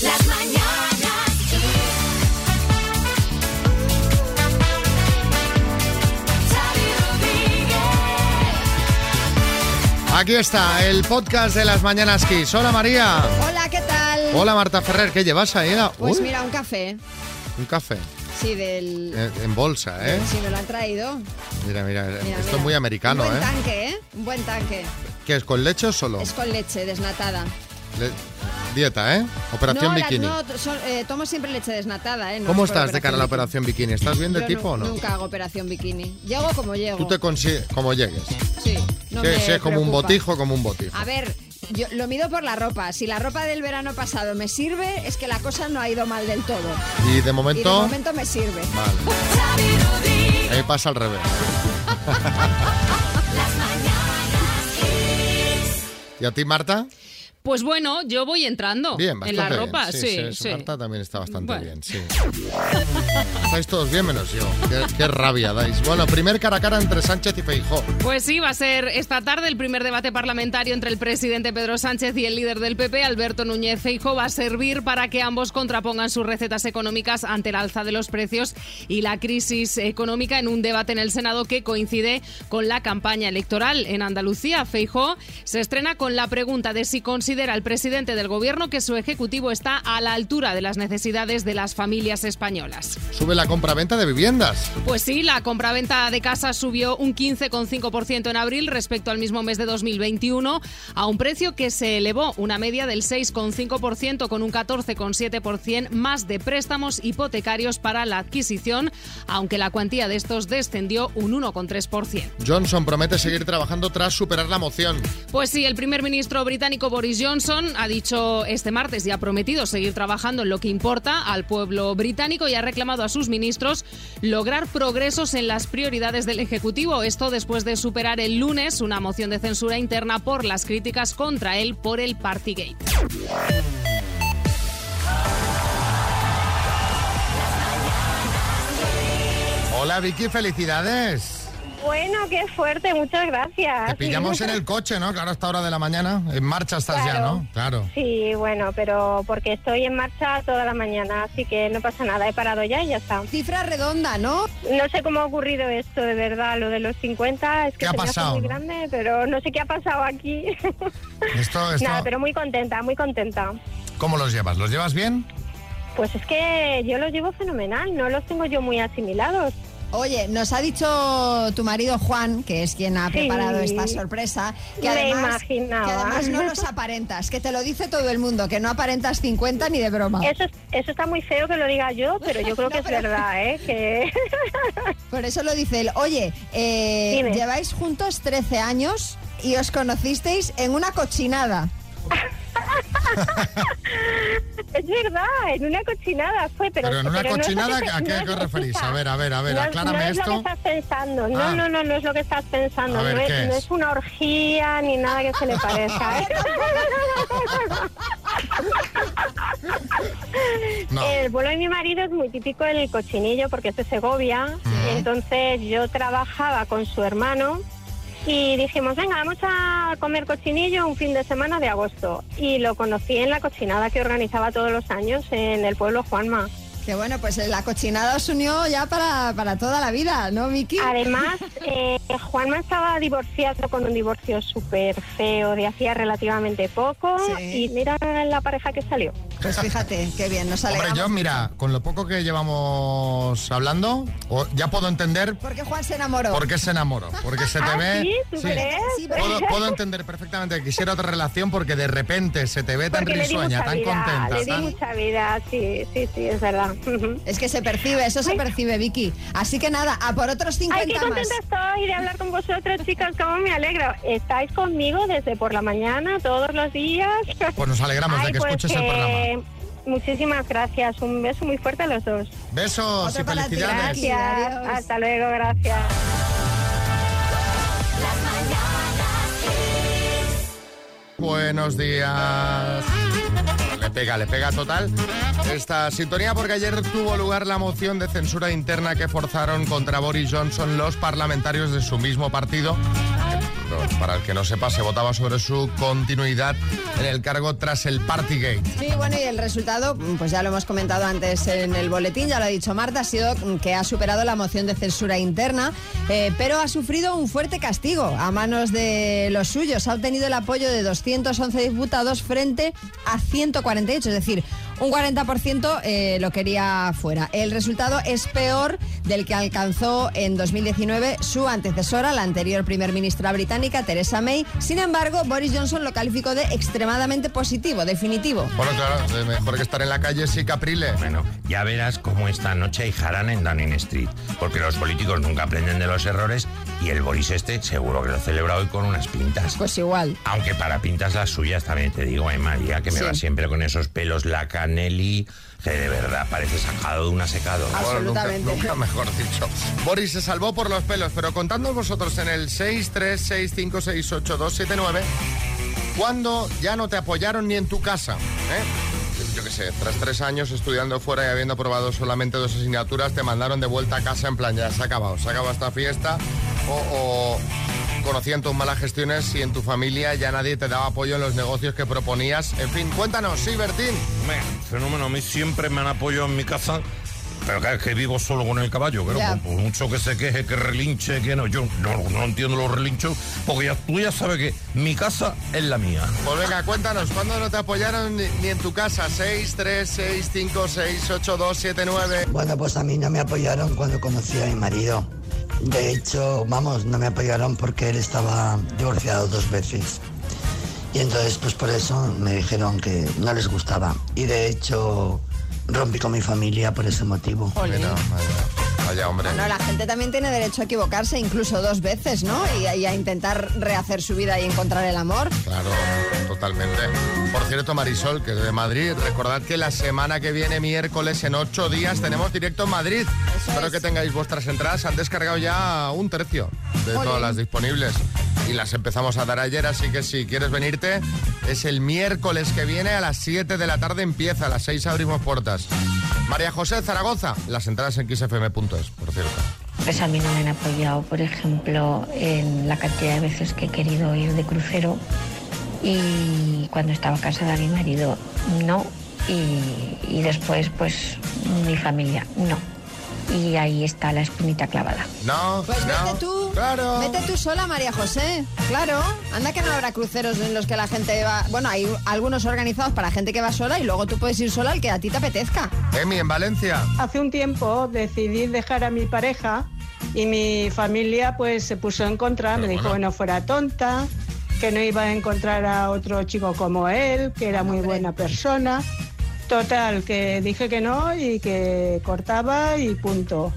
Las mañanas. Aquí está, el podcast de las Mañanas Kiss. Hola María. Hola, ¿qué tal? Hola Marta Ferrer, ¿qué llevas ahí? Pues Uy, mira, un café. un café. Sí, del... En, en bolsa, ¿eh? Sí, me lo han traído. Mira, mira, Mira, esto mira. es muy americano, Un buen ¿eh? tanque, ¿eh? Un buen tanque. ¿Qué es, con leche o solo? Es con leche desnatada. Le- Dieta, ¿eh? Operación no, la- bikini. no, son- eh, tomo siempre leche desnatada, ¿eh? No ¿Cómo es estás de cara a la operación bikini? ¿Estás bien de Yo tipo o no? Nunca hago operación bikini. Llego como llego. Tú te consigues, como llegues. Sí, no Sí, me sí, es como un botijo, como un botijo. A ver, yo lo mido por la ropa. Si la ropa del verano pasado me sirve, es que la cosa no ha ido mal del todo. Y de Y de momento, momento me sirve. vale. Ahí pasa al revés. ¿Y a ti, Marta? Pues bueno, yo voy entrando Bien, en la bien. ropa, sí, sí, sí. Marta también está bastante Bueno. bien, sí. Estáis todos bien menos yo. Qué, qué rabia dais. Bueno, primer cara a cara entre Sánchez y Feijó. Pues sí, va a ser esta tarde el primer debate parlamentario entre el presidente Pedro Sánchez y el líder del PP, Alberto Núñez Feijóo, va a servir para que ambos contrapongan sus recetas económicas ante el alza de los precios y la crisis económica en un debate en el Senado que coincide con la campaña electoral en Andalucía. Feijóo se estrena con la pregunta de si considera el presidente del gobierno que su ejecutivo está a la altura de las necesidades de las familias españolas. Sube la compra-venta de viviendas. Pues sí, la compraventa de casas subió un 15,5% en abril respecto al mismo mes de 2021, a un precio que se elevó una media del 6,5% con un 14,7% más de préstamos hipotecarios para la adquisición, aunque la cuantía de estos descendió un 1,3%. Johnson promete seguir trabajando tras superar la moción. Pues sí, el primer ministro británico Boris Johnson ha dicho este martes y ha prometido seguir trabajando en lo que importa al pueblo británico y ha reclamado a sus ministros lograr progresos en las prioridades del Ejecutivo. Esto después de superar el lunes una moción de censura interna por las críticas contra él por el Partygate. Hola Vicky, felicidades. Bueno, qué fuerte, muchas gracias. Te pillamos en el coche, ¿no? Claro, a esta hora de la mañana. En marcha estás ya. ¿no? Claro. Sí, bueno, pero porque estoy en marcha toda la mañana, así que no pasa nada, he parado ya y ya está. Cifra redonda, ¿no? No sé cómo ha ocurrido esto, de verdad, lo de los 50, es que ¿Qué ha se me hace pasado, muy no? grande, pero no sé qué ha pasado aquí. Esto, esto, Nada, pero muy contenta, muy contenta. ¿Cómo los llevas? ¿Los llevas bien? Pues es que yo los llevo fenomenal, no los tengo yo muy asimilados. Oye, nos ha dicho tu marido Juan, que es quien ha Sí. preparado esta sorpresa, que además, que además no los aparentas, que te lo dice todo el mundo, que no aparentas 50 ni de broma. Eso, es- eso está muy feo que lo diga yo, pero yo creo No, que es verdad, ¿eh? Que... Por eso lo dice él. Oye, eh, lleváis juntos 13 años y os conocisteis en una cochinada. Es verdad, en una cochinada fue, pero... Pero en una pero no es cochinada, que- ¿a qué no es- os referís? A ver, a ver, a ver, no, aclárame no es esto. lo que estás pensando, no, Ah. no, no, no es lo que estás pensando, ver, no, es, ¿qué no es? es una orgía ni nada que se le parezca. ¿eh? No. El vuelo de mi marido es muy típico el cochinillo porque es de Segovia, entonces yo trabajaba con su hermano y dijimos, venga, vamos a comer cochinillo un fin de semana de agosto. Y lo conocí en la cochinada que organizaba todos los años en el pueblo Juanma. Que bueno, pues la cochinada os unió ya para, para toda la vida, ¿no, Miki? Además, eh, Juanma estaba divorciado con un divorcio súper feo de hacía relativamente poco Sí. y mira la pareja que salió. Pues fíjate, qué bien, nos Hombre, alegramos. yo, mira, con lo poco que llevamos hablando, o- ya puedo entender Porque Juan se enamoró. por qué se enamoró. Porque se te ¿Ah, ve. sí? ¿Tú crees? Sí, pero- Puedo, puedo entender perfectamente que quisiera otra relación porque de repente se te ve tan Porque risueña, tan vida, contenta. le di tan- mucha vida, sí, sí, sí, es verdad. Es que se percibe, eso se percibe, Vicky. Así que nada, a por otros 50 Ay, qué más. contenta estoy de hablar con vosotros, chicos, cómo me alegro. Estáis conmigo desde por la mañana, todos los días. Pues nos alegramos de que pues escuches el programa. Muchísimas gracias, un beso muy fuerte a los dos. Besos Otro y ti, felicidades. Gracias, adiós. hasta luego, gracias. Buenos días. Le pega, le pega total esta sintonía porque ayer tuvo lugar la moción de censura interna que forzaron contra Boris Johnson los parlamentarios de su mismo partido. Para el que no sepa, se votaba sobre su continuidad en el cargo tras el Partygate. Sí, bueno, y el resultado, pues ya lo hemos comentado antes en el boletín, ya lo ha dicho Marta, ha sido que ha superado la moción de censura interna, eh, pero ha sufrido un fuerte castigo a manos de los suyos. Ha obtenido el apoyo de 211 diputados frente a 148, es decir, un 40% eh, lo quería fuera. El resultado es peor del que alcanzó en 2019 su antecesora, la anterior primer ministra británica, Theresa May. Sin embargo, Boris Johnson lo calificó de extremadamente positivo, definitivo. Bueno, claro, mejor que estar en la calle, sí, Caprile. Bueno, ya verás cómo esta noche hay jarana en Downing Street, porque los políticos nunca aprenden de los errores y el Boris este seguro que lo celebra hoy con unas pintas. Pues igual. Aunque para pintas las suyas también te digo, eh, María, que me Sí. va siempre con esos pelos la Canelli, que de verdad parece sacado de una secadora. Ah, Bueno, nunca, Absolutamente. nunca mejor dicho. Boris se salvó por los pelos, pero contadnos vosotros en el 636568279 cuando ya no te apoyaron ni en tu casa. ¿eh? Yo qué sé, tras tres años estudiando fuera y habiendo aprobado solamente dos asignaturas, te mandaron de vuelta a casa en plan, ya se ha acabado, se ha acabado esta fiesta. O, o conocían tus malas gestiones y en tu familia ya nadie te daba apoyo en los negocios que proponías. En fin, cuéntanos, sí, Bertín. Hombre, fenómeno, a mí siempre me han apoyado en mi casa, pero claro, es que vivo solo con el caballo, por, por mucho que se queje, que relinche, que no, yo no, no entiendo los relinchos, porque ya, tú ya sabes que mi casa es la mía. Pues venga, cuéntanos, ¿cuándo no te apoyaron ni, ni en tu casa? 6, 3, 6, 5, 6, 8, 2, 7, 9. Bueno, pues a mí no me apoyaron cuando conocí a mi marido. De hecho, vamos, no me apoyaron porque él estaba divorciado dos veces. Y entonces, pues por eso me dijeron que no les gustaba. Y de hecho, rompí con mi familia por ese motivo. Vaya, hombre. Bueno, la gente también tiene derecho a equivocarse incluso dos veces, ¿no? Y, y a intentar rehacer su vida y encontrar el amor. Claro, totalmente. Por cierto, Marisol, que de Madrid, recordad que la semana que viene, miércoles, en ocho días, tenemos directo en Madrid. Eso Espero es. que tengáis vuestras entradas. Han descargado ya un tercio de todas las disponibles. Y las empezamos a dar ayer, así que si quieres venirte, es el miércoles que viene a las 7 de la tarde empieza, a las 6 abrimos puertas. María José Zaragoza, las entradas en xfm.es, por cierto. Pues a mí no me han apoyado, por ejemplo, en la cantidad de veces que he querido ir de crucero y cuando estaba casada mi marido no y después pues mi familia no. Y ahí está la espinita clavada. No, Pues no, vete tú. Claro. Vete tú sola, María José. Claro. Anda que no habrá cruceros en los que la gente va. Bueno, hay algunos organizados para gente que va sola y luego tú puedes ir sola al que a ti te apetezca. Emi, en Valencia. Hace un tiempo decidí dejar a mi pareja y mi familia pues se puso en contra, me dijo que no fuera tonta, que no iba a encontrar a otro chico como él, que era muy buena persona. Total, que dije que no y que cortaba y punto.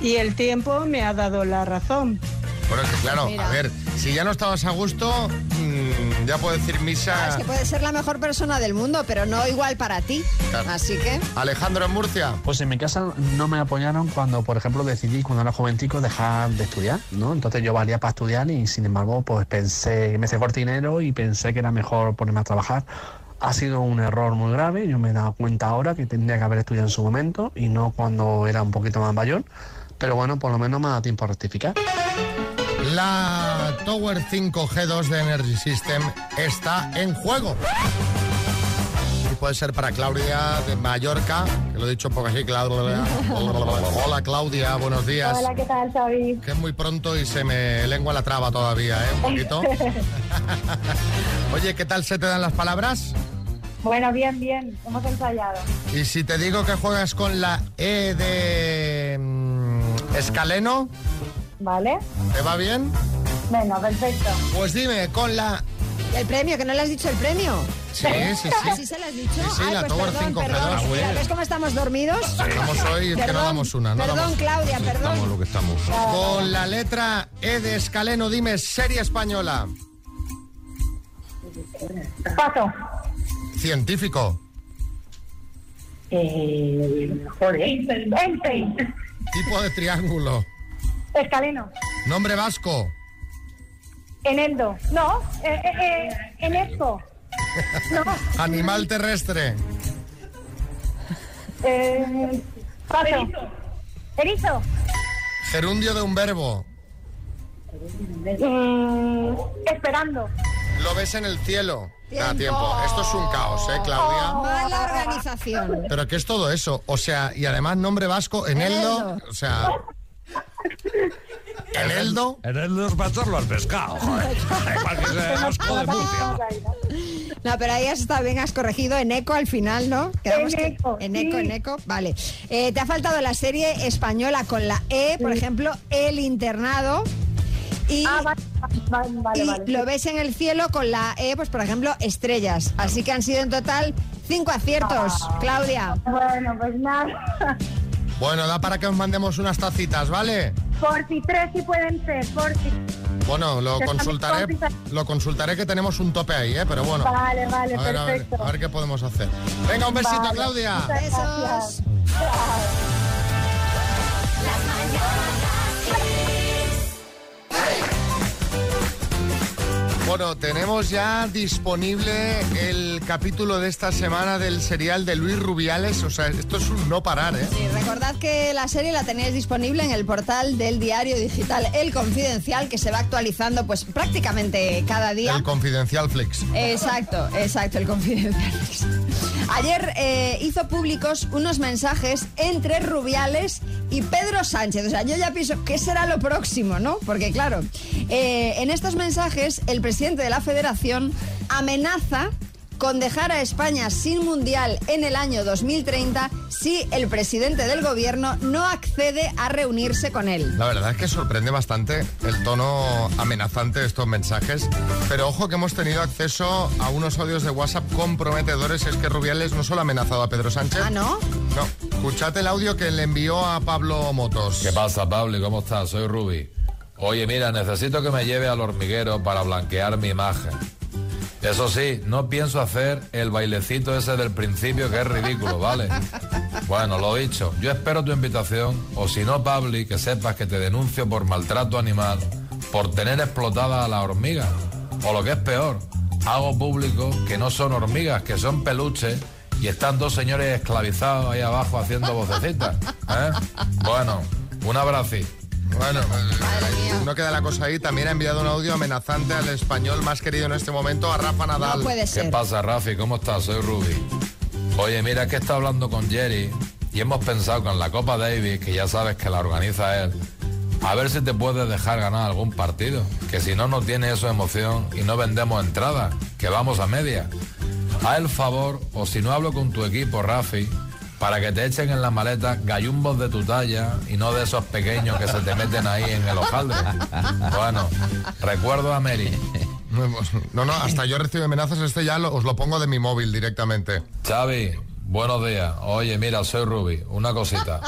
Y el tiempo me ha dado la razón. Bueno, es que claro, Mira. a ver, si ya no estabas a gusto, mm, ya puedo decir Claro, misa. es que puedes ser la mejor persona del mundo, pero no igual para ti. Claro. Así que. Alejandro en Murcia. Pues en mi casa no me apoyaron cuando, por ejemplo, decidí cuando era jovencico dejar de estudiar, ¿no? Entonces yo valía para estudiar y sin embargo, pues pensé, me hice por dinero y pensé que era mejor ponerme a trabajar. Ha sido un error muy grave, yo me he dado cuenta ahora que tendría que haber estudiado en su momento y no cuando era un poquito más mayor, pero bueno, por lo menos me ha dado tiempo a rectificar. La Tower 5G2 de Energy System está en juego. Y puede ser para Claudia de Mallorca, que lo he dicho un poco así, Claudia. Hola Claudia, buenos días. ¿qué tal, Xavi? Que es muy pronto y se me lengua la traba todavía, ¿eh? Un poquito. Oye, ¿qué tal se te dan las palabras? Bueno, bien, bien, hemos ensayado. Y si te digo que juegas con la E de mm, Escaleno, ¿Vale? ¿te va bien? Venga, perfecto. Pues dime, con la... ¿Y el premio? ¿Que no le has dicho el premio? Sí, sí, ¿Sí sí. se lo has dicho? Sí, sí, Ay, la pues Tower perdón, 5G2. perdón. Ah, Mira, ¿Ves cómo estamos dormidos? Estamos hoy, es que no damos una, no perdón, damos- Claudia, Estamos perdón. lo que estamos. Con la letra E de Escaleno, dime, serie española. Paso. Científico. Eh. Einstein. Tipo de triángulo. Escaleno. Nombre vasco. Eneldo. No, eh, eh, eh, Enesco. No, Animal terrestre. eh, paso. Erizo. Gerundio de un verbo. Mm, esperando. Lo ves en el cielo. Da Tiempo. tiempo. Esto es un caos, ¿eh, Claudia? Mala organización. Pero ¿qué es todo eso? O sea, y además nombre vasco, Eneldo. Eneldo. O sea... Eneldo. En el despacharlo al pescado, joder. Igual que sea asco de Murcia. No, pero ahí has estado bien, has corregido en eco al final, ¿no? Quedamos que- eco, en eco, sí. en eco. Vale. Eh, te ha faltado la serie española con la E, por ejemplo, El Internado. Y, Ah, vale, vale, vale. y vale. lo ves en el cielo con la E, pues por ejemplo, Estrellas. Así que han sido en total cinco aciertos, Ah. Claudia. Bueno, pues nada. Bueno, da para que os mandemos unas tacitas, ¿vale? Por si tres sí pueden ser, por si. Bueno, lo Que consultaré, lo consultaré que tenemos un tope ahí, ¿eh? Pero bueno. Vale, vale, a ver, a ver, perfecto. a ver qué podemos hacer. Venga, un besito, Vale. Claudia. Besos. Bueno, tenemos ya disponible el capítulo de esta semana del serial de Luis Rubiales. O sea, esto es un no parar, ¿eh? Sí, recordad que la serie la tenéis disponible en el portal del diario digital El Confidencial, que se va actualizando pues prácticamente cada día. El Confidencial Flix. Exacto, exacto, el confidencial. Ayer eh, hizo públicos unos mensajes entre Rubiales y Pedro Sánchez. O sea, yo ya pienso, ¿qué será lo próximo, no? Porque claro, eh, en estos mensajes el presidente de la federación amenaza con dejar a España sin mundial en el año 2030 si el presidente del gobierno no accede a reunirse con él. La verdad es que sorprende bastante el tono amenazante de estos mensajes. Pero ojo que hemos tenido acceso a unos audios de WhatsApp comprometedores. Es que Rubiales no solo ha amenazado a Pedro Sánchez. Ah, ¿no? No. Escuchad el audio que le envió a Pablo Motos. ¿Qué pasa, Pablo? ¿Cómo estás? Soy Ruby. Oye, mira, necesito que me lleve al hormiguero para blanquear mi imagen. Eso sí, no pienso hacer el bailecito ese del principio que es ridículo, ¿vale? Bueno, lo dicho, yo espero tu invitación, o si no, Pabli, que sepas que te denuncio por maltrato animal, por tener explotada a la hormiga. O lo que es peor, hago público que no son hormigas, que son peluches y están dos señores esclavizados ahí abajo haciendo vocecitas. ¿eh? Bueno, un abrazo. Bueno, eh, no queda la cosa ahí. También ha enviado un audio amenazante al español más querido en este momento, a Rafa Nadal. No puede ¿Qué ser. pasa, Rafi? ¿Cómo estás? Soy Ruby. Oye, mira, es que está hablando con Jerry y hemos pensado con la Copa Davis, que ya sabes que la organiza él, a ver si te puedes dejar ganar algún partido. Que si no, no tiene eso emoción y no vendemos entradas, que vamos a media. Haz el favor, o si no hablo con tu equipo, Rafi, para que te echen en la maleta gallumbos de tu talla y no de esos pequeños que se te meten ahí en el hojaldre. Bueno, recuerdo a Mary. No, no, hasta yo recibo amenazas. Este ya lo- os lo pongo de mi móvil directamente. Xavi, buenos días. Oye, mira, soy Ruby. Una cosita.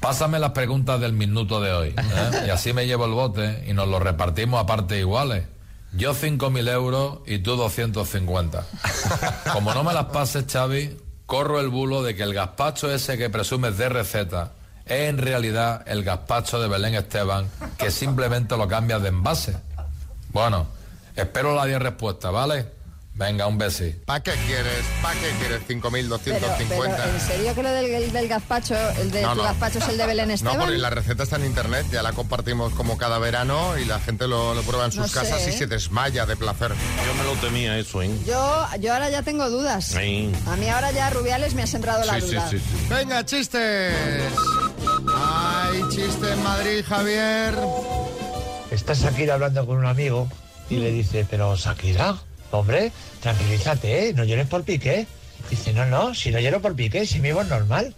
Pásame las preguntas del minuto de hoy. ¿eh? Y así me llevo el bote y nos lo repartimos a partes iguales. Yo 5.000 euros y tú 250. Como no me las pases, Xavi, corro el bulo de que el gazpacho ese que presumes de receta es en realidad el gazpacho de Belén Esteban, que simplemente lo cambias de envase. Bueno, espero la 10 respuesta, ¿vale? Venga, un besi. ¿Para qué quieres? ¿Para qué quieres Pero, pero, 5.250? ¿en serio que lo del, el del gazpacho, el de No, tu no. gazpacho es el de Belén No, Esteban? porque la receta está en internet, ya la compartimos como cada verano y la gente lo, lo prueba en sus No sé, casas y ¿eh? se desmaya de placer. Yo me lo temía eso, ¿eh? Yo, yo ahora ya tengo dudas. Sí. A mí ahora ya Rubiales me ha sembrado la Sí, sí, duda. sí, sí. Venga, chistes. Ay, chiste en Madrid, Javier. Está Shakira hablando con un amigo y le dice, pero Shakira, hombre, tranquilízate, ¿eh? no llores por Piqué. Dice, no, no, si no lloro por Piqué, si mi voz es normal.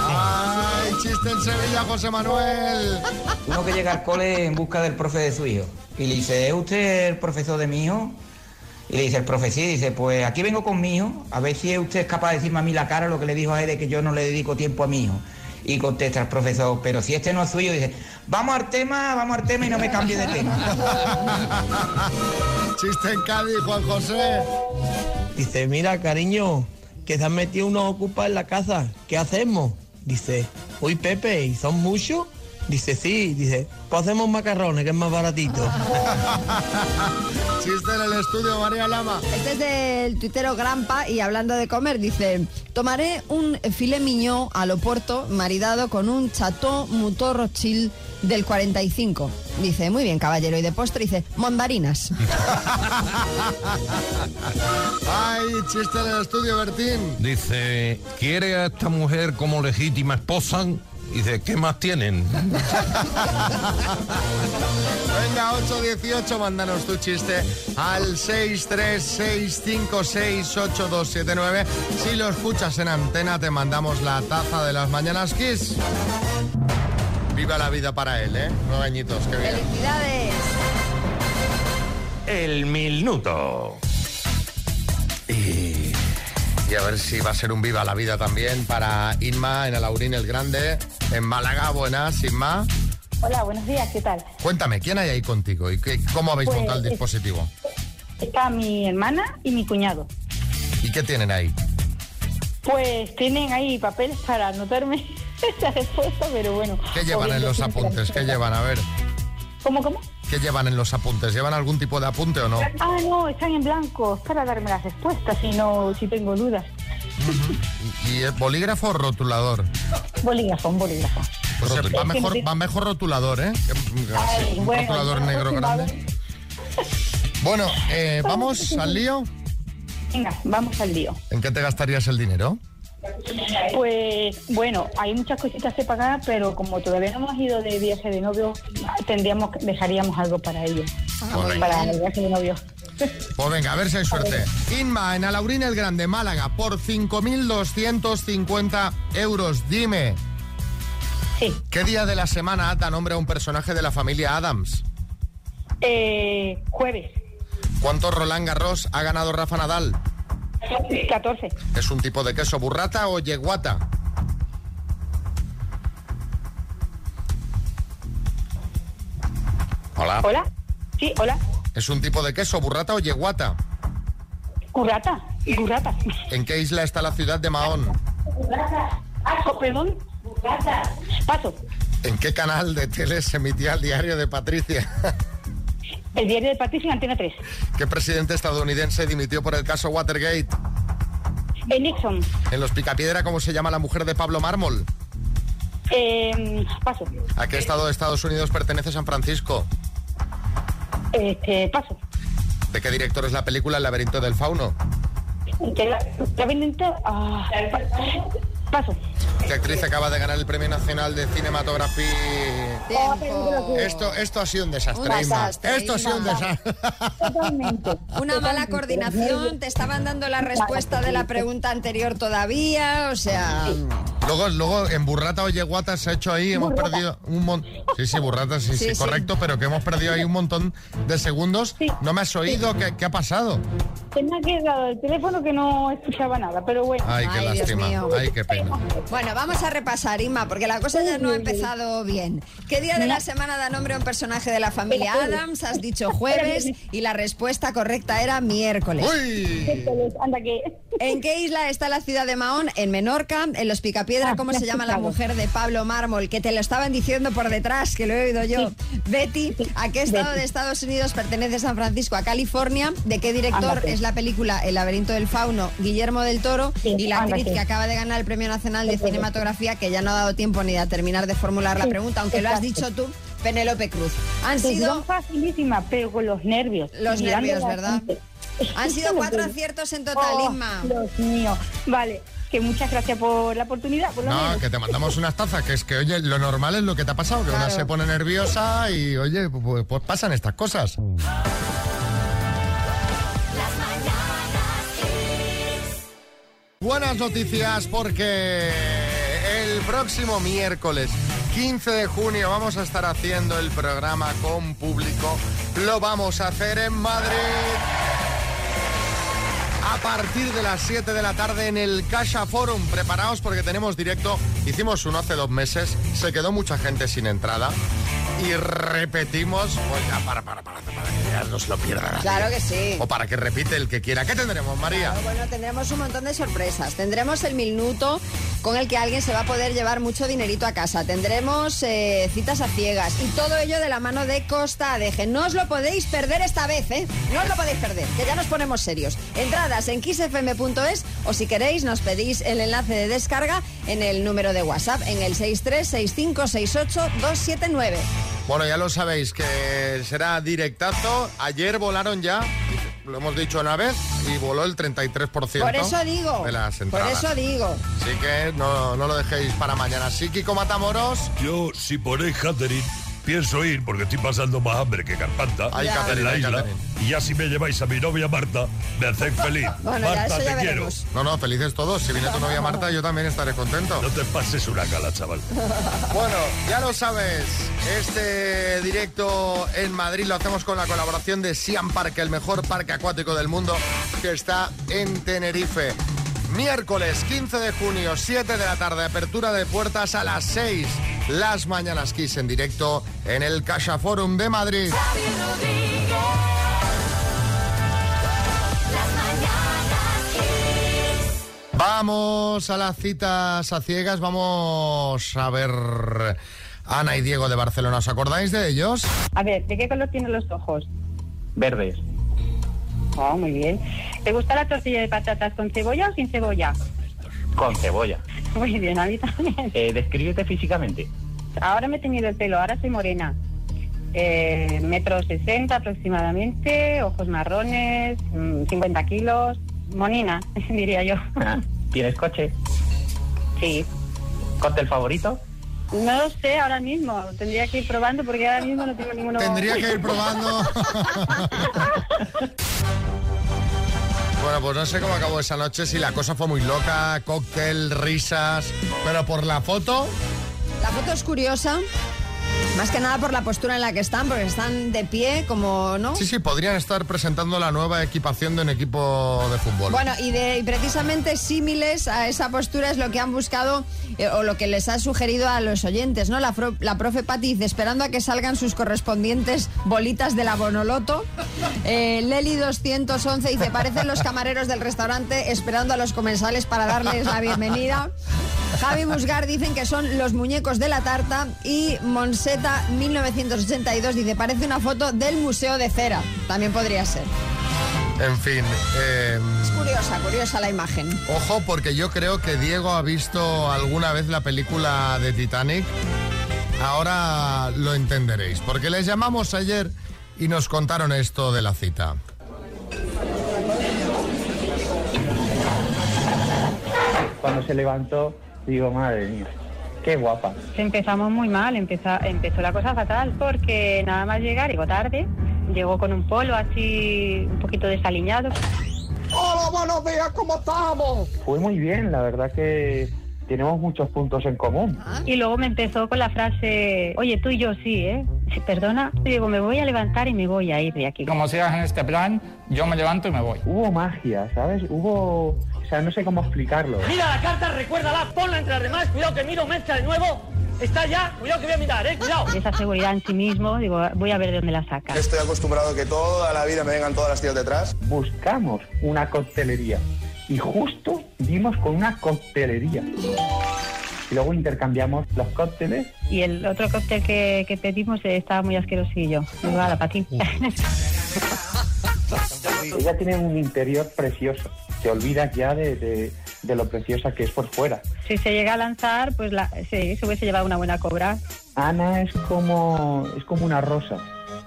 Ay, chiste en Sevilla, José Manuel. Uno que llega al cole en busca del profe de su hijo y le dice, ¿es usted el profesor de mi hijo? Y le dice el profe, sí, dice, pues aquí vengo con mi hijo, a ver si usted es capaz de decirme a mí la cara lo que le dijo a él de que yo no le dedico tiempo a mi hijo. Y contesta el profesor, pero si este no es suyo, dice, vamos al tema, vamos al tema y no me cambie de tema. Chiste en Cádiz, Juan José. Dice, mira, cariño, que se han metido unos ocupas en la casa. ¿Qué hacemos? Dice, uy, Pepe, ¿y son muchos? Dice, sí. Dice, pues hacemos macarrones, que es más baratito. Chiste en el estudio, María Lama. Este es del tuitero Grampa y hablando de comer, dice, tomaré un filet mignon al oporto maridado con un chateau mouton rothschild del 45. Dice, muy bien, caballero. Y de postre dice, mondarinas. Ay, chiste en el estudio, Bertín. Dice, ¿quiere a esta mujer como legítima esposa? Dice, ¿qué más tienen? Venga, 818, mándanos tu chiste al 636568279. Si lo escuchas en antena, te mandamos la taza de las mañanas Kiss. Viva la vida para él, ¿eh? Nueve añitos, qué bien. ¡Felicidades! El minuto. Y, a ver si va a ser un viva la vida también para Inma en Alaurín el Grande, en Málaga. Buenas, Inma. Hola, buenos días, ¿qué tal? Cuéntame, ¿quién hay ahí contigo y qué- cómo habéis Pues, montado el dispositivo? Está mi hermana y mi cuñado. ¿Y qué tienen ahí? Pues tienen ahí papeles para anotarme esa respuesta, pero bueno. ¿Qué llevan en los apuntes? ¿Qué llevan? A ver, ¿Cómo, cómo? ¿Qué llevan en los apuntes? ¿Llevan algún tipo de apunte o no? Ah, no, están en blanco. Es para darme las respuestas si no, si tengo dudas. ¿Y es bolígrafo o rotulador? Bolígrafo, un bolígrafo. Pues va, mejor, va mejor rotulador, ¿eh? Ay, un bueno, rotulador no, negro grande. Bueno, eh, ¿vamos al lío? Venga, vamos al lío. ¿En qué te gastarías el dinero? Pues bueno, hay muchas cositas que pagar, pero como todavía no hemos ido de viaje de novio, tendríamos, dejaríamos algo para ellos. Muy para el viaje de novio. Pues venga, a ver si hay suerte. Inma, en Alaurín el Grande, Málaga, por 5.250 euros. Dime. ¿Qué día de la semana da nombre a un personaje de la familia Adams? Eh, jueves, ¿Cuántos Roland Garros ha ganado Rafa Nadal? 14. ¿Es un tipo de queso burrata o yeguata? Hola. Hola. Sí, hola. ¿Es un tipo de queso burrata o yeguata? Currata. Currata. ¿En qué isla está la ciudad de Mahón? Ah, co- perdón. Paso. ¿En qué canal de tele se emitía el diario de Patricia? El diario de Patricia, Antena 3. ¿Qué presidente estadounidense dimitió por el caso Watergate? El Nixon. En Los Picapiedra, ¿cómo se llama la mujer de Pablo Mármol? Eh, paso. ¿A qué estado de Estados Unidos pertenece San Francisco? Este, paso. ¿De qué director es la película El laberinto del fauno? Que la- la vendenta- ah, pa- paso. ¿Qué actriz acaba de ganar el Premio Nacional de Cinematografía? Esto, esto ha sido un desastre, Un desastre, Esto ha sido un desastre. Una mala coordinación, te estaban dando la respuesta de la pregunta anterior todavía, o sea... Luego, luego en burrata o yeguata se ha hecho ahí, hemos Burrata. perdido un montón. Sí, sí, burrata, sí, sí, Sí, sí. correcto, pero que hemos perdido ahí un montón de segundos. ¿No me has oído? ¿Qué, qué ha pasado? Se me ha quedado el teléfono que no escuchaba nada, pero bueno. Ay, qué Ay, Dios lástima. mío. Ay, qué pena. Bueno, vamos a repasar, Inma, porque la cosa ya no ha empezado bien. ¿Qué día de la semana da nombre a un personaje de la familia Adams? Has dicho jueves y la respuesta correcta era miércoles. ¿En qué isla está la ciudad de Mahón? En Menorca. En Los Picapiedra, Ah, ¿cómo se llama la mujer de Pablo Mármol? Que te lo estaban diciendo por detrás, que lo he oído yo. Betty, ¿a qué estado de Estados Unidos pertenece San Francisco? A California. ¿De qué director es la película El laberinto del fauno? Guillermo del Toro. y la actriz que acaba de ganar el Premio Nacional de Cinematografía, que ya no ha dado tiempo ni a terminar de formular la pregunta, aunque lo has. Dicho tú, Penélope Cruz. Han Pues sido... son facilísimas, pero con los nervios. Los nervios, ¿verdad? gente. Han sido cuatro aciertos en total, Oh, Inma. Dios mío. Vale, que muchas gracias por la oportunidad. Por lo No, menos. que te mandamos unas tazas, que es que, oye, lo normal es lo que te ha pasado, que una se pone nerviosa y, oye, pues, pues pasan estas cosas. Buenas noticias porque el próximo miércoles 15 de junio vamos a estar haciendo el programa con público. Lo vamos a hacer en Madrid. A partir de las 7 de la tarde en el Casha Forum. Preparaos porque tenemos directo. Hicimos uno hace dos meses. Se quedó mucha gente sin entrada. Y repetimos. Pues ya, para, para, para, para que ya no se lo pierdan. Claro que sí. O para que repite el que quiera. ¿Qué tendremos, María? Claro, bueno, tendremos un montón de sorpresas. Tendremos el minuto con el que alguien se va a poder llevar mucho dinerito a casa. Tendremos eh, citas a ciegas y todo ello de la mano de Costa Adeje. No os lo podéis perder esta vez, ¿eh? No os lo podéis perder, que ya nos ponemos serios. Entradas en kissfm.es o si queréis nos pedís el enlace de descarga en el número de WhatsApp en el 636568279. Bueno, ya lo sabéis que será directazo. Ayer volaron ya, lo hemos dicho una vez, y voló el 33% Por eso digo. de las Por eso digo. Así que no, no lo dejéis para mañana. Sí, Kiko Matamoros. Yo, si ponéis catering, pienso ir porque estoy pasando más hambre que Carpanta Hay en catering, la hay isla. Y ya si me lleváis a mi novia Marta, me hacéis feliz. Bueno, ya, Marta, te quiero. No, no, felices todos. Si viene tu novia Marta, yo también estaré contento. No te pases una cala, chaval. Bueno, ya lo sabes, este directo en Madrid lo hacemos con la colaboración de Siam Park, el mejor parque acuático del mundo, que está en Tenerife. Miércoles 15 de junio, 7 de la tarde, apertura de puertas a las 6. Las mañanas Kiss en directo en el Caixa Forum de Madrid. Vamos a las citas a ciegas, vamos a ver Ana y Diego de Barcelona. ¿Os acordáis de ellos? A ver, ¿de qué color tienen los ojos? Verdes. Oh, muy bien. ¿Te gusta la tortilla de patatas con cebolla o sin cebolla? Con cebolla. Muy bien, a mí también. Eh, descríbete físicamente. Ahora me he tenido el pelo, ahora soy morena. Eh, metro sesenta aproximadamente, ojos marrones, mm, 50 kilos, monina, diría yo. Ah, ¿Tienes coche? Sí. ¿Cóctel favorito? No lo sé ahora mismo, tendría que ir probando porque ahora mismo no tengo ninguno. Tendría que ir probando. Bueno, pues no sé cómo acabó esa noche, si la cosa fue muy loca, cóctel, risas, pero por la foto, La foto es curiosa, más que nada por la postura en la que están, porque están de pie como, ¿no? sí, sí, podrían estar presentando la nueva equipación de un equipo de fútbol. Bueno, y, de, y precisamente símiles a esa postura es lo que han buscado eh, o lo que les ha sugerido a los oyentes, ¿no? La, fro- la profe Pati dice, esperando a que salgan sus correspondientes bolitas de la Bonoloto. Eh, Leli 211 dice, parecen los camareros del restaurante esperando a los comensales para darles la bienvenida. Javi Busgar dicen que son los muñecos de la tarta y Monseta 1982 dice, parece una foto del Museo de Cera. También podría ser. En fin, eh, Es curiosa, curiosa la imagen. ojo porque yo creo que Diego ha visto alguna vez la película de Titanic. Ahora lo entenderéis, porque les llamamos ayer y nos contaron esto de la cita. Cuando se levantó, digo, madre mía, qué guapa. Empezamos muy mal, empezó, empezó la cosa fatal porque nada más llegar, llegó tarde, llegó con un polo así un poquito desaliñado. Hola, buenos días, ¿cómo estamos? Fue muy bien, la verdad que tenemos muchos puntos en común. Y luego me empezó con la frase, oye, tú y yo sí, ¿eh? Perdona, y digo, me voy a levantar y me voy a ir de aquí. Como sigas en este plan, yo me levanto y me voy. Hubo magia, ¿sabes? Hubo... O sea, no sé cómo explicarlo. Mira la carta, recuérdala, ponla entre las demás. Cuidado que miro, mezcla de nuevo. Está ya, cuidado que voy a mirar, eh, cuidado. Esa seguridad en sí mismo, digo, voy a ver de dónde la saca. Estoy acostumbrado a que toda la vida me vengan todas las tías detrás. Buscamos una coctelería y justo dimos con una coctelería. Y luego intercambiamos los cócteles. Y el otro cóctel que, que pedimos eh, estaba muy asquerosillo. Digo, ala, para ti. Ella tiene un interior precioso. Te olvidas ya de, de- de lo preciosa que es por fuera. si se llega a lanzar, pues la, sí, se hubiese llevado una buena cobra. Ana es como, es como una rosa.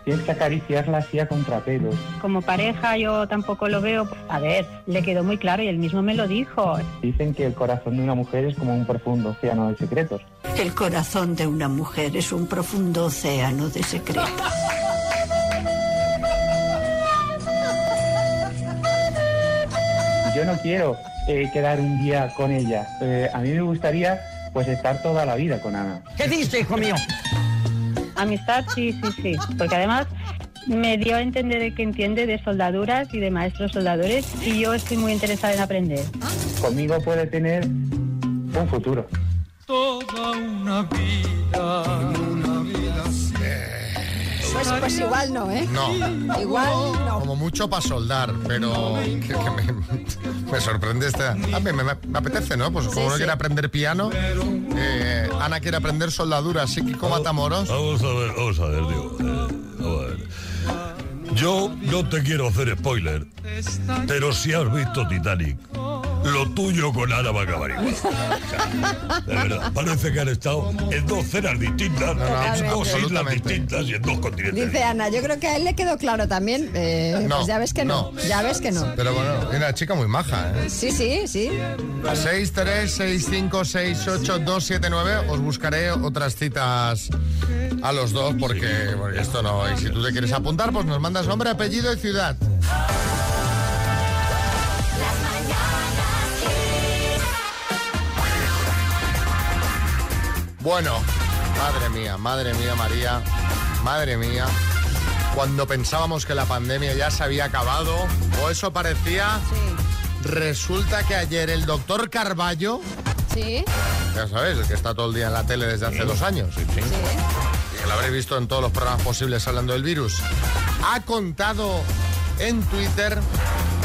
Tienes que acariciarla así a contrapelos. Como pareja yo tampoco lo veo. A ver, le quedó muy claro y él mismo me lo dijo. Dicen que el corazón de una mujer es como un profundo océano de secretos. El corazón de una mujer es un profundo océano de secretos. Yo no quiero eh, quedar un día con ella. Eh, a mí me gustaría pues estar toda la vida con Ana. ¿Qué dice, hijo mío? Amistad, sí, sí, sí. Porque además me dio a entender de que entiende de soldaduras y de maestros soldadores y yo estoy muy interesada en aprender. Conmigo puede tener un futuro. Toda una vida. Pues, pues igual no, ¿eh? No. Igual no. Como mucho para soldar, pero que- que me, me sorprende esta. A mí me, me apetece, ¿no? Pues como Sí, uno sí. quiere aprender piano, eh, Ana quiere aprender soldadura, así que como Matamoros. Vamos a ver, vamos a ver, digo. eh, vamos a ver. Yo no te quiero hacer spoiler, pero si has visto Titanic, lo tuyo con Ana va a acabar igual. De verdad, parece que han estado en dos cenas distintas, en dos islas distintas y en dos continentes. Dice Ana, yo creo que a él le quedó claro también. eh, No, pues ya ves que no. no. Ya ves que no. Pero bueno, es una chica muy maja, ¿eh? Sí, sí, sí. 6, 3, 6, 5, 6, 8, 2, 7, 9. Os buscaré otras citas a los dos porque, porque esto no. Y si tú te quieres apuntar, pues nos mandas nombre, apellido y ciudad. Bueno, madre mía, madre mía, María, madre mía. Cuando pensábamos que la pandemia ya se había acabado, o eso parecía, resulta que ayer el doctor Carballo, Sí. ya sabes, el que está todo el día en la tele desde hace dos años, y que lo habréis visto en todos los programas posibles hablando del virus, ha contado en Twitter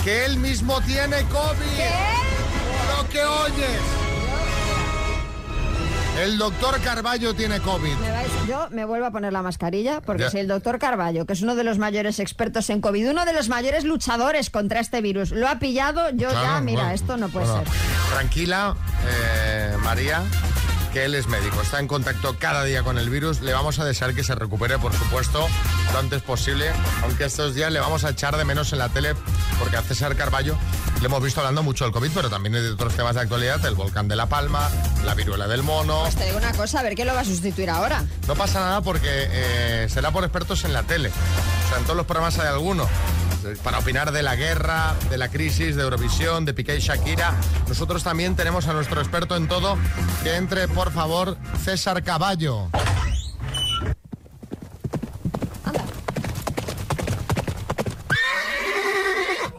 que él mismo tiene COVID. Lo que oyes. El doctor Carballo tiene COVID. Me vais- yo me vuelvo a poner la mascarilla porque Ya. si el doctor Carballo, que es uno de los mayores expertos en COVID, uno de los mayores luchadores contra este virus, lo ha pillado, yo ya, mira, bueno, esto no puede bueno, ser. Tranquila, eh, María, que él es médico, está en contacto cada día con el virus. Le vamos a desear que se recupere, por supuesto, lo antes posible. Aunque estos días le vamos a echar de menos en la tele, porque a César Carballo le hemos visto hablando mucho del COVID, pero también de otros temas de actualidad, el volcán de La Palma, la viruela del mono. Pues te digo una cosa, a ver qué lo va a sustituir ahora. No pasa nada porque eh, será por expertos en la tele. O sea, en todos los programas hay alguno. Eh, Para opinar de la guerra, de la crisis, de Eurovisión, de Piqué y Shakira. Nosotros también tenemos a nuestro experto en todo. Que entre, por favor, César Caballo.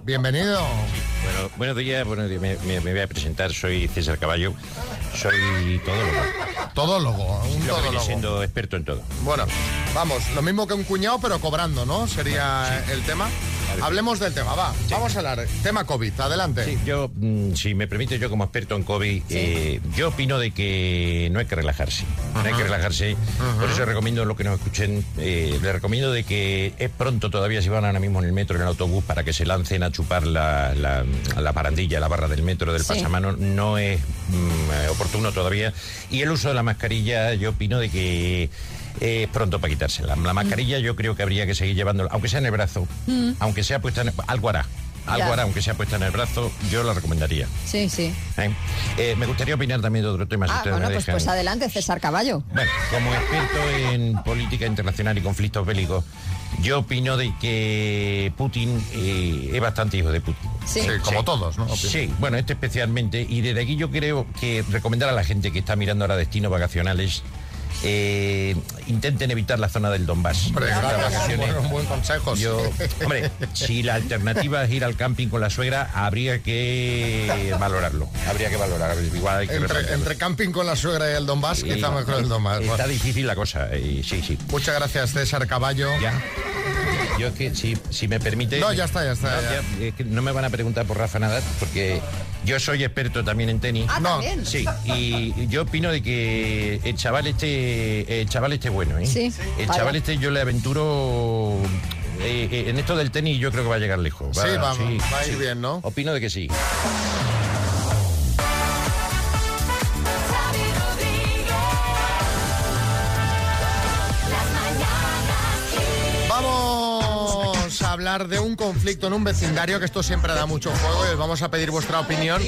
Bienvenido. Bueno, buenos días, buenos días. Me, me- me voy a presentar, soy César Caballo, soy todólogo. Todólogo, un viene todólogo. siendo experto en todo. Bueno, vamos, lo mismo que un cuñado, pero cobrando, ¿no? Sería el tema. Hablemos del tema, va. Vamos a hablar. Tema COVID, adelante. Sí, yo, mm, si me permite, yo como experto en COVID, eh, yo opino de que no hay que relajarse. No hay que relajarse. Por eso recomiendo lo que nos escuchen. eh, les recomiendo de que es pronto todavía si van ahora mismo en el metro, en el autobús, para que se lancen a chupar la, la, la barandilla, la barra del metro, del pasamano. No es mm, eh, oportuno todavía. Y el uso de la mascarilla, yo opino de que es pronto para quitársela. La mascarilla yo creo que habría que seguir llevándola, aunque sea en el brazo, Mm. aunque sea puesta en algo hará. Algo Ya. hará, aunque sea puesta en el brazo, yo la recomendaría. Sí, sí. ¿eh? Eh, me gustaría opinar también de otro tema, si Ah, ustedes bueno, me pues, dejan. pues adelante, César Caballo. Bueno, como experto en política internacional y conflictos bélicos, yo opino de que Putin eh, es bastante hijo de Putin. Sí. Sí, como todos, ¿no? Sí, bueno, este especialmente. Y desde aquí yo creo que recomendar a la gente que está mirando ahora destinos vacacionales, eh, intenten evitar la zona del Donbass. Hombre, vacaciones. un buen consejo. Yo, hombre, si la alternativa es ir al camping con la suegra, habría que valorarlo. Habría que valorarlo. Igual hay que Entre, camping con la suegra y el Donbass, Sí, quizá mejor el Donbass. Está Bueno. difícil la cosa, y sí, sí. Muchas gracias, César Caballo. Ya. Yo es que, si, si me permite... No, ya está, ya está, No, ya. ya, es que no me van a preguntar por Rafa Nadal, porque yo soy experto también en tenis. Ah, no, ¿también? Sí, y yo opino de que el chaval este, el chaval este bueno, ¿eh? Sí, El vaya. chaval este yo le aventuro... eh, eh, en esto del tenis yo creo que va a llegar lejos. Sí, va- va a ir bien, ¿no? Opino de que sí. Hablar de un conflicto en un vecindario, que esto siempre da mucho juego y os vamos a pedir vuestra opinión.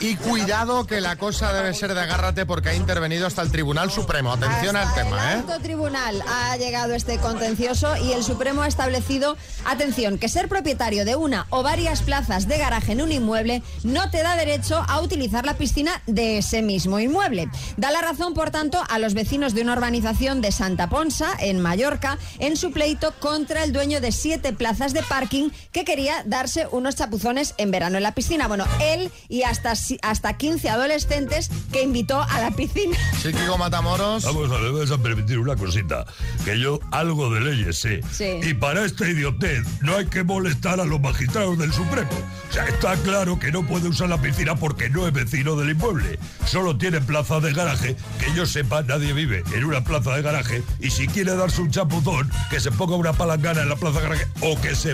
Y cuidado que la cosa debe ser de agárrate porque ha intervenido hasta el Tribunal Supremo. Atención al Hasta tema, el ¿eh? alto tribunal ha llegado este contencioso y el Supremo ha establecido, atención, que ser propietario de una o varias plazas de garaje en un inmueble no te da derecho a utilizar la piscina de ese mismo inmueble. Da la razón, por tanto, a los vecinos de una urbanización de Santa Ponsa, en Mallorca, en su pleito contra el dueño de siete plazas de parking que quería darse unos chapuzones en verano en la piscina. Bueno, él y hasta, hasta 15 adolescentes que invitó a la piscina. Sí, Kiko Matamoros. Vamos a vas a permitir una cosita. Que yo algo de leyes sé. Sí. Y para esta idiotez no hay que molestar a los magistrados del Supremo. O sea, está claro que no puede usar la piscina porque no es vecino del inmueble. Solo tiene plaza de garaje. Que yo sepa, nadie vive en una plaza de garaje. Y si quiere darse un chapuzón, que se ponga una palangana en la plaza de garaje o que se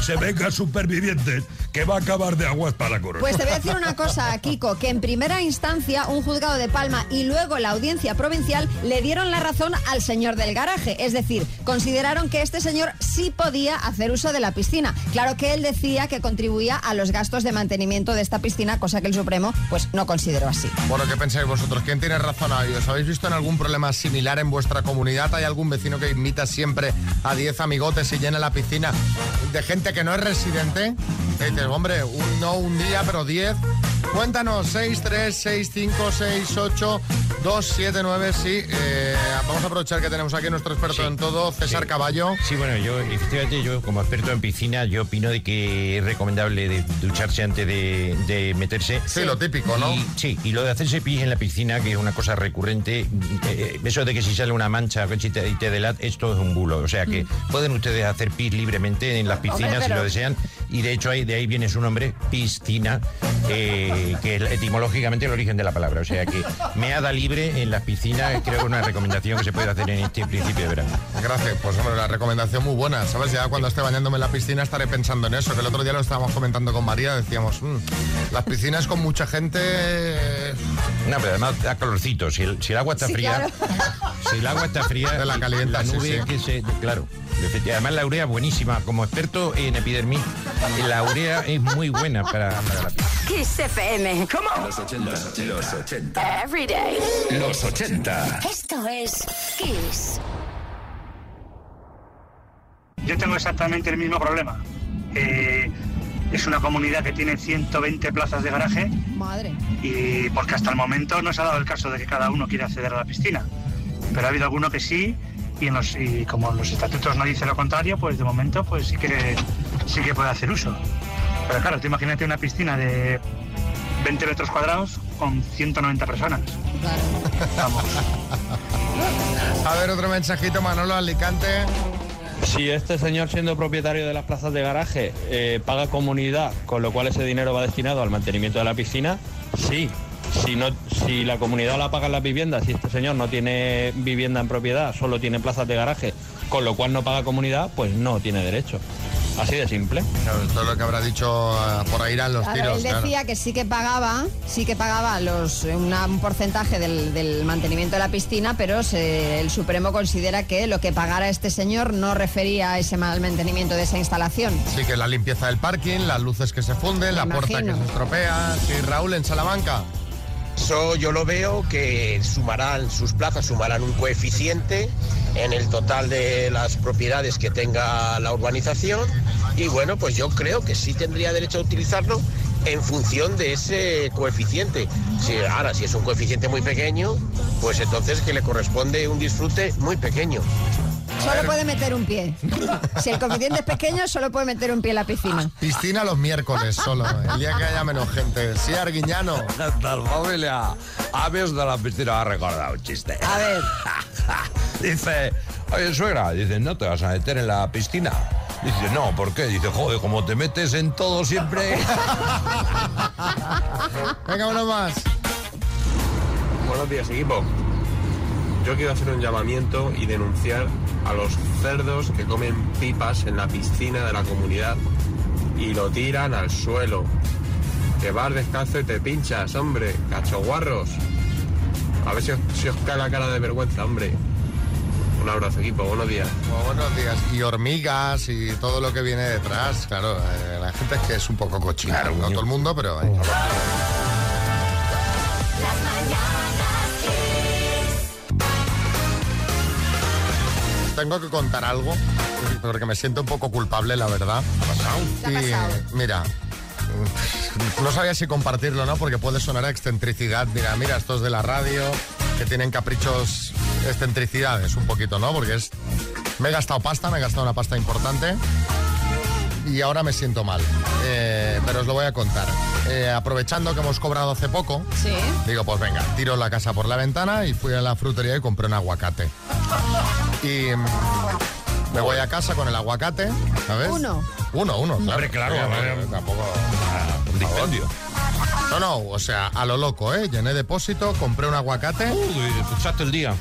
se venga supervivientes, que va a acabar de aguas para la corona. Pues te voy a decir una cosa, Kiko, que en primera instancia un juzgado de Palma y luego la audiencia provincial le dieron la razón al señor del garaje. Es decir, consideraron que este señor sí podía hacer uso de la piscina. Claro que él decía que contribuía a los gastos de mantenimiento de esta piscina, cosa que el Supremo pues no consideró así. Bueno, ¿qué pensáis vosotros? ¿Quién tiene razón ahí? ¿Os habéis visto en algún problema similar en vuestra comunidad? ¿Hay algún vecino que invita siempre a 10 amigotes y llena la piscina de gente que no es residente? Que dices, hombre, no un día, pero 10. Cuéntanos, 6, 3, 6, 5, 6, 8, 2, 7, 9, sí. eh, vamos a aprovechar que tenemos aquí nuestro experto en todo, César Caballo. Sí, bueno, yo efectivamente, yo como experto en piscina, yo opino de que es recomendable de ducharse antes de, de meterse. Sí, lo típico, ¿no? Y- sí, y lo de hacerse pis en la piscina, que es una cosa recurrente, eh, eh, eso de que si sale una mancha y te, y te delata, esto es un bulo. O sea que pueden ustedes hacer pis libremente en las piscinas Hombre, si lo desean. Y de hecho ahí, de ahí viene su nombre, piscina, eh, que es etimológicamente el origen de la palabra. O sea que meada libre en las piscinas creo que es una recomendación que se puede hacer en este principio de verano. Gracias, pues hombre, la recomendación muy buena. ¿Sabes? Ya cuando esté bañándome en la piscina estaré pensando en eso, que el otro día lo estábamos comentando con María, decíamos, "Mm, las piscinas con mucha gente... eh, No, pero además da calorcito. Si el, si el agua está Sí, fría, si el agua está fría, la calienta, sí, nube sí. que se, claro. Además la urea es buenísima. Como experto en epidermis, la urea es muy buena para, para la piel. Kiss FM. Come on. Los 80, los 80. Every day. Los 80. Esto es Kiss. Yo tengo exactamente el mismo problema. Eh, es una comunidad que tiene 120 plazas de garaje Madre. y porque hasta el momento no se ha dado el caso de que cada uno quiera acceder a la piscina. Pero ha habido alguno que sí y, en los, y como los estatutos no dicen lo contrario, pues de momento pues sí que, sí que puede hacer uso. Pero claro, tú imagínate una piscina de 20 metros cuadrados con 190 personas. Vamos. A ver, otro mensajito, Manolo Alicante. Si este señor, siendo propietario de las plazas de garaje, eh, paga comunidad, con lo cual ese dinero va destinado al mantenimiento de la piscina, sí. Si, no, si la comunidad la paga en las viviendas, si este señor no tiene vivienda en propiedad, solo tiene plazas de garaje, con lo cual no paga comunidad, pues no tiene derecho. Así de simple. Claro, es lo que habrá dicho eh, por ahí irán los Claro, tiros. él claro. decía que sí que pagaba, sí que pagaba los, una- un porcentaje del, del mantenimiento de la piscina, pero se- el Supremo considera que lo que pagara este señor no refería a ese mal mantenimiento de esa instalación. Sí, que la limpieza del parking, las luces que se funden, la puerta que se estropea. Sí, Raúl, en Salamanca. Eso yo lo veo que sumarán, sus plazas sumarán un coeficiente en el total de las propiedades que tenga la urbanización y bueno, pues yo creo que sí tendría derecho a utilizarlo en función de ese coeficiente. Si, ahora, si es un coeficiente muy pequeño, pues entonces que le corresponde un disfrute muy pequeño. Solo puede meter un pie. Si el coeficiente es pequeño, solo puede meter un pie en la piscina. Piscina los miércoles solo, el día que haya menos gente. Sí, Arguiñano. Tal familia, amigos de la piscina ha recordado un chiste. A ver. dice, oye suegra, dice, ¿no te vas a meter en la piscina? Dice, no, ¿por qué? Dice, joder, como te metes en todo siempre. Venga, uno más. Buenos días, equipo. Yo quiero hacer un llamamiento y denunciar a los cerdos que comen pipas en la piscina de la comunidad y lo tiran al suelo. Que vas descalzo y te pinchas, hombre, cachoguarros. A ver si os, si os cae la cara de vergüenza, hombre. Un abrazo, equipo. Buenos días. Bueno, buenos días. Y hormigas y todo lo que viene detrás. Claro, eh, la gente es que es un poco cochina. no todo el mundo, pero... eh. Tengo que contar algo, porque me siento un poco culpable, la verdad. ¿Qué ha Y, pasado? mira, no sabía si compartirlo, ¿no? Porque puede sonar a excentricidad. Mira, mira, estos de la radio que tienen caprichos, excentricidades un poquito, ¿no? Porque es... Me he gastado pasta, me he gastado una pasta importante. y ahora me siento mal. Eh, pero os lo voy a contar. Eh, aprovechando que hemos cobrado hace poco, Sí. digo, pues venga, tiro la casa por la ventana y fui a la frutería y compré un aguacate. Y me voy a casa con el aguacate, ¿sabes? Uno. Uno, uno, claro. Hombre, claro, a ver, hombre, tampoco... Un dispendio. No, no, o sea, a lo loco, ¿eh? Llené depósito, compré un aguacate. Uy, te echaste el día.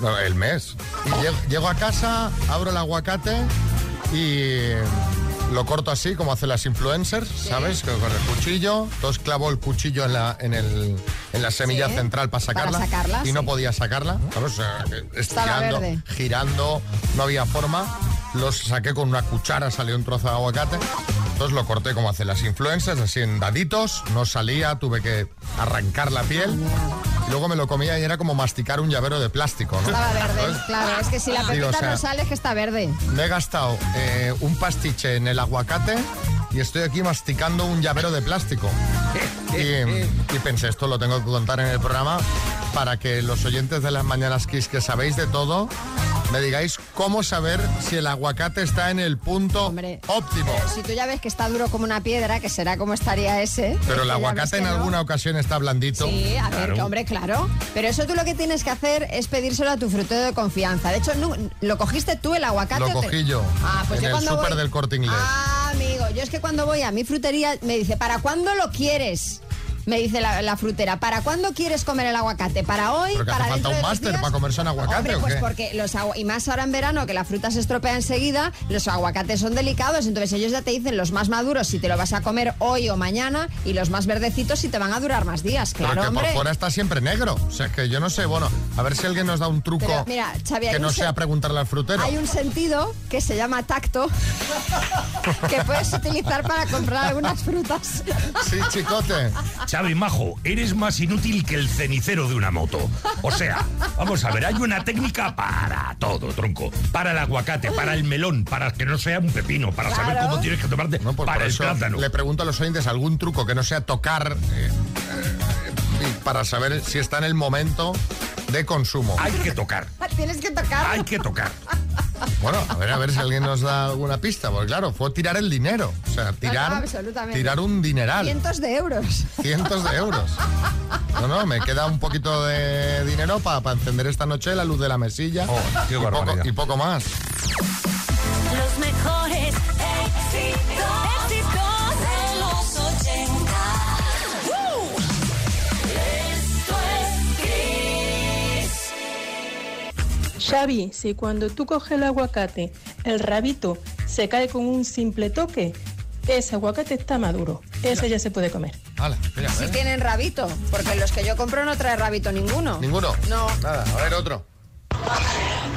No, el mes. Y llego, llego a casa, abro el aguacate y lo corto así, como hacen las influencers, ¿sabes? Que Con el cuchillo. Entonces clavo el cuchillo en la, en el, en la semilla Sí, central para para sacarla. sacarla, y no podía sacarla. ¿sabes? O sea, estirando, girando, no había forma. Los saqué con una cuchara, salió un trozo de aguacate. Entonces lo corté como hacen las influencers, así en daditos. No salía, tuve que arrancar la piel. Luego me lo comía y era como masticar un llavero de plástico, ¿no? Estaba verde, claro. Es que si la Digo, pepita o sea, no sale es que está verde. me he gastado eh, un pastiche en el aguacate y estoy aquí masticando un llavero de plástico. Y, y pensé, esto lo tengo que contar en el programa para que los oyentes de las Mañanas Kiss que sabéis de todo, me digáis cómo saber si el aguacate está en el punto óptimo. Si tú ya ves que está duro como una piedra, que será como estaría ese. Pero el aguacate en no. alguna ocasión está blandito. Sí, a ver, hombre, claro. Pero eso tú lo que tienes que hacer es pedírselo a tu frutero de confianza. De hecho, no- ¿lo cogiste tú el aguacate? Lo te- cogí yo Ah, pues en yo el cuando súper voy- del corte inglés. Ah, amigo, yo es que cuando voy a mi frutería me dice, ¿para cuándo lo quieres? Me dice la, la frutera, ¿para cuándo quieres comer el aguacate? ¿Para hoy? ¿Pero que ¿Para hace falta un máster para comerse un aguacate Hombre, o pues qué? porque los y más ahora en verano que la fruta se estropea enseguida, los aguacates son delicados, entonces ellos ya te dicen los más maduros si te lo vas a comer hoy o mañana y los más verdecitos si te van a durar más días, Pero claro, que hombre. por fuera está siempre negro. O sea, que yo no sé, bueno, a ver si alguien nos da un truco Pero, mira, Xavi, que no sea preguntarle al frutero. Hay un sentido que se llama tacto que puedes utilizar para comprar algunas frutas. Sí, chicote. Xavi Majo, eres más inútil que el cenicero de una moto. O sea, vamos a ver, hay una técnica para todo, tronco. Para el aguacate, para el melón, para que no sea un pepino, para saber cómo tienes que tomarte, Pues para por el plátano. Le pregunto a los oyentes algún truco que no sea tocar eh, eh, para saber si está en el momento de consumo. Hay que tocar. Tienes que tocar. Hay que tocar. Bueno, a ver, a ver si alguien nos da alguna pista, porque claro, fue tirar el dinero. O sea, tirar, absolutamente. tirar un dineral. Cientos de euros. Cientos de euros. No, no, me queda un poquito de dinero para encender esta noche la luz de la mesilla qué y, poco, y poco más. Los mejores éxitos, éxitos Xavi, si cuando tú coges el aguacate, el rabito se cae con un simple toque, ese aguacate está maduro. Ese ya se puede comer. Hala, mira, Si tienen rabito, porque los que yo compro no trae rabito ninguno. ¿Ninguno? No. Nada, a ver otro.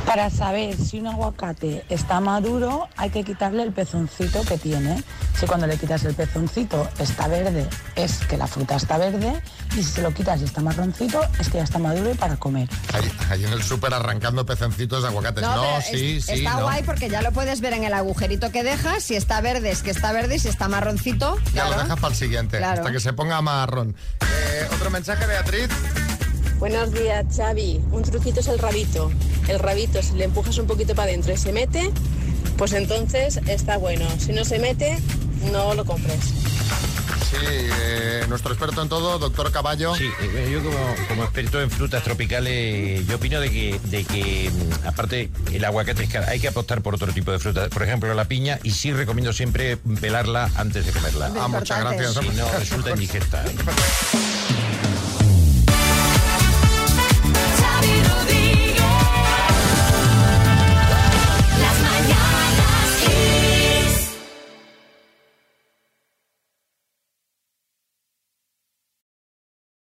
Para saber si un aguacate está maduro, hay que quitarle el pezoncito que tiene. Si cuando le quitas el pezoncito está verde, es que la fruta está verde. Y si se lo quitas y está marroncito, es que ya está maduro y para comer. Allí, allí en el súper arrancando pecencitos de aguacates. No, sí, es- sí. está no. guay porque ya lo puedes ver en el agujerito que deja. Si está verde es que está verde y si está marroncito, Ya claro. lo dejas para el siguiente, Claro. hasta que se ponga marrón. Eh, otro mensaje, Beatriz. Buenos días, Xavi. Un truquito es el rabito. El rabito, si le empujas un poquito para adentro y se mete, pues entonces está bueno. Si no se mete, no lo compres. Sí, eh, nuestro experto en todo, doctor Caballo. Sí, eh, yo como, como experto en frutas tropicales, yo opino de que, de que mm, aparte el aguacate es caro, hay que apostar por otro tipo de fruta, por ejemplo la piña, y sí recomiendo siempre pelarla antes de comerla. Ah, muchas gracias. Si no, resulta indigesta.